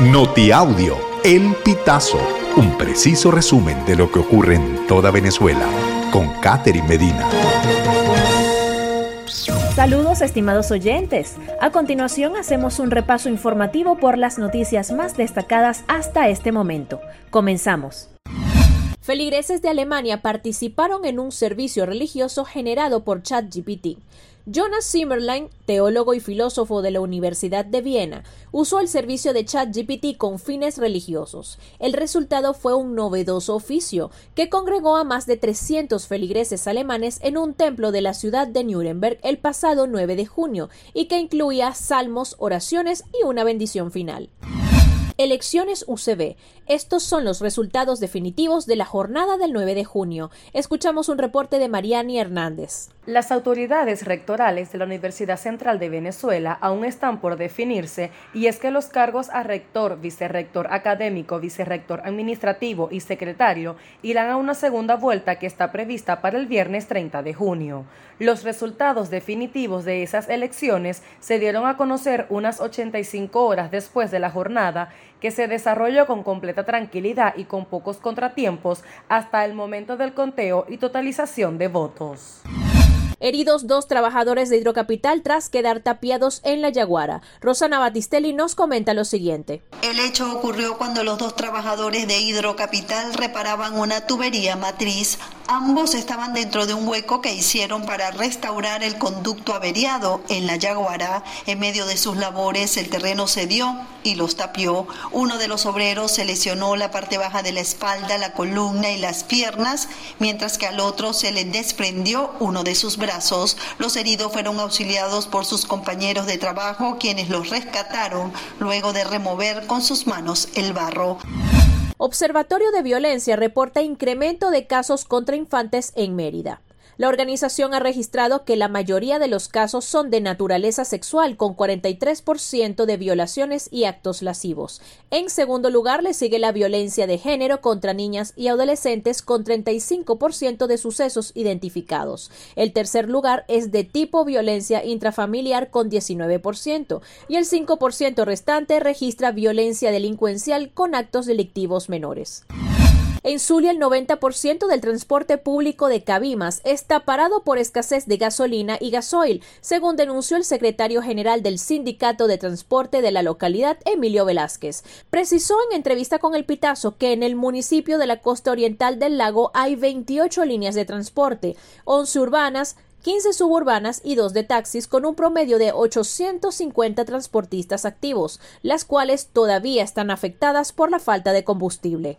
Notiaudio, El Pitazo, un preciso resumen de lo que ocurre en toda Venezuela, con Catherine Medina. Saludos estimados oyentes. A continuación hacemos un repaso informativo por las noticias más destacadas hasta este momento. Comenzamos. Feligreses de Alemania participaron en un servicio religioso generado por ChatGPT. Jonas Zimmerlein, teólogo y filósofo de la Universidad de Viena, usó el servicio de ChatGPT con fines religiosos. El resultado fue un novedoso oficio que congregó a más de 300 feligreses alemanes en un templo de la ciudad de Nuremberg el pasado 9 de junio y que incluía salmos, oraciones y una bendición final. Elecciones UCB. Estos son los resultados definitivos de la jornada del 9 de junio. Escuchamos un reporte de Mariani Hernández. Las autoridades rectorales de la Universidad Central de Venezuela aún están por definirse y es que los cargos a rector, vicerrector académico, vicerrector administrativo y secretario irán a una segunda vuelta que está prevista para el viernes 30 de junio. Los resultados definitivos de esas elecciones se dieron a conocer unas 85 horas después de la jornada que se desarrolló con completa tranquilidad y con pocos contratiempos hasta el momento del conteo y totalización de votos. Heridos dos trabajadores de Hidrocapital tras quedar tapiados en la Yaguara. Rosana Batistelli nos comenta lo siguiente. El hecho ocurrió cuando los dos trabajadores de Hidrocapital reparaban una tubería matriz. Ambos estaban dentro de un hueco que hicieron para restaurar el conducto averiado en la Yaguara. En medio de sus labores el terreno cedió y los tapió. Uno de los obreros se lesionó la parte baja de la espalda, la columna y las piernas, mientras que al otro se le desprendió uno de sus brazos los heridos fueron auxiliados por sus compañeros de trabajo, quienes los rescataron luego de remover con sus manos el barro. Observatorio de Violencia reporta incremento de casos contra infantes en Mérida. La organización ha registrado que la mayoría de los casos son de naturaleza sexual, con 43% de violaciones y actos lascivos. En segundo lugar, le sigue la violencia de género contra niñas y adolescentes, con 35% de sucesos identificados. El tercer lugar es de tipo violencia intrafamiliar, con 19%, y el 5% restante registra violencia delincuencial con actos delictivos menores. En Zulia, el 90% del transporte público de Cabimas está parado por escasez de gasolina y gasoil, según denunció el secretario general del Sindicato de Transporte de la localidad, Emilio Velázquez. Precisó en entrevista con el Pitazo que en el municipio de la costa oriental del lago hay 28 líneas de transporte, 11 urbanas, 15 suburbanas y 2 de taxis con un promedio de 850 transportistas activos, las cuales todavía están afectadas por la falta de combustible.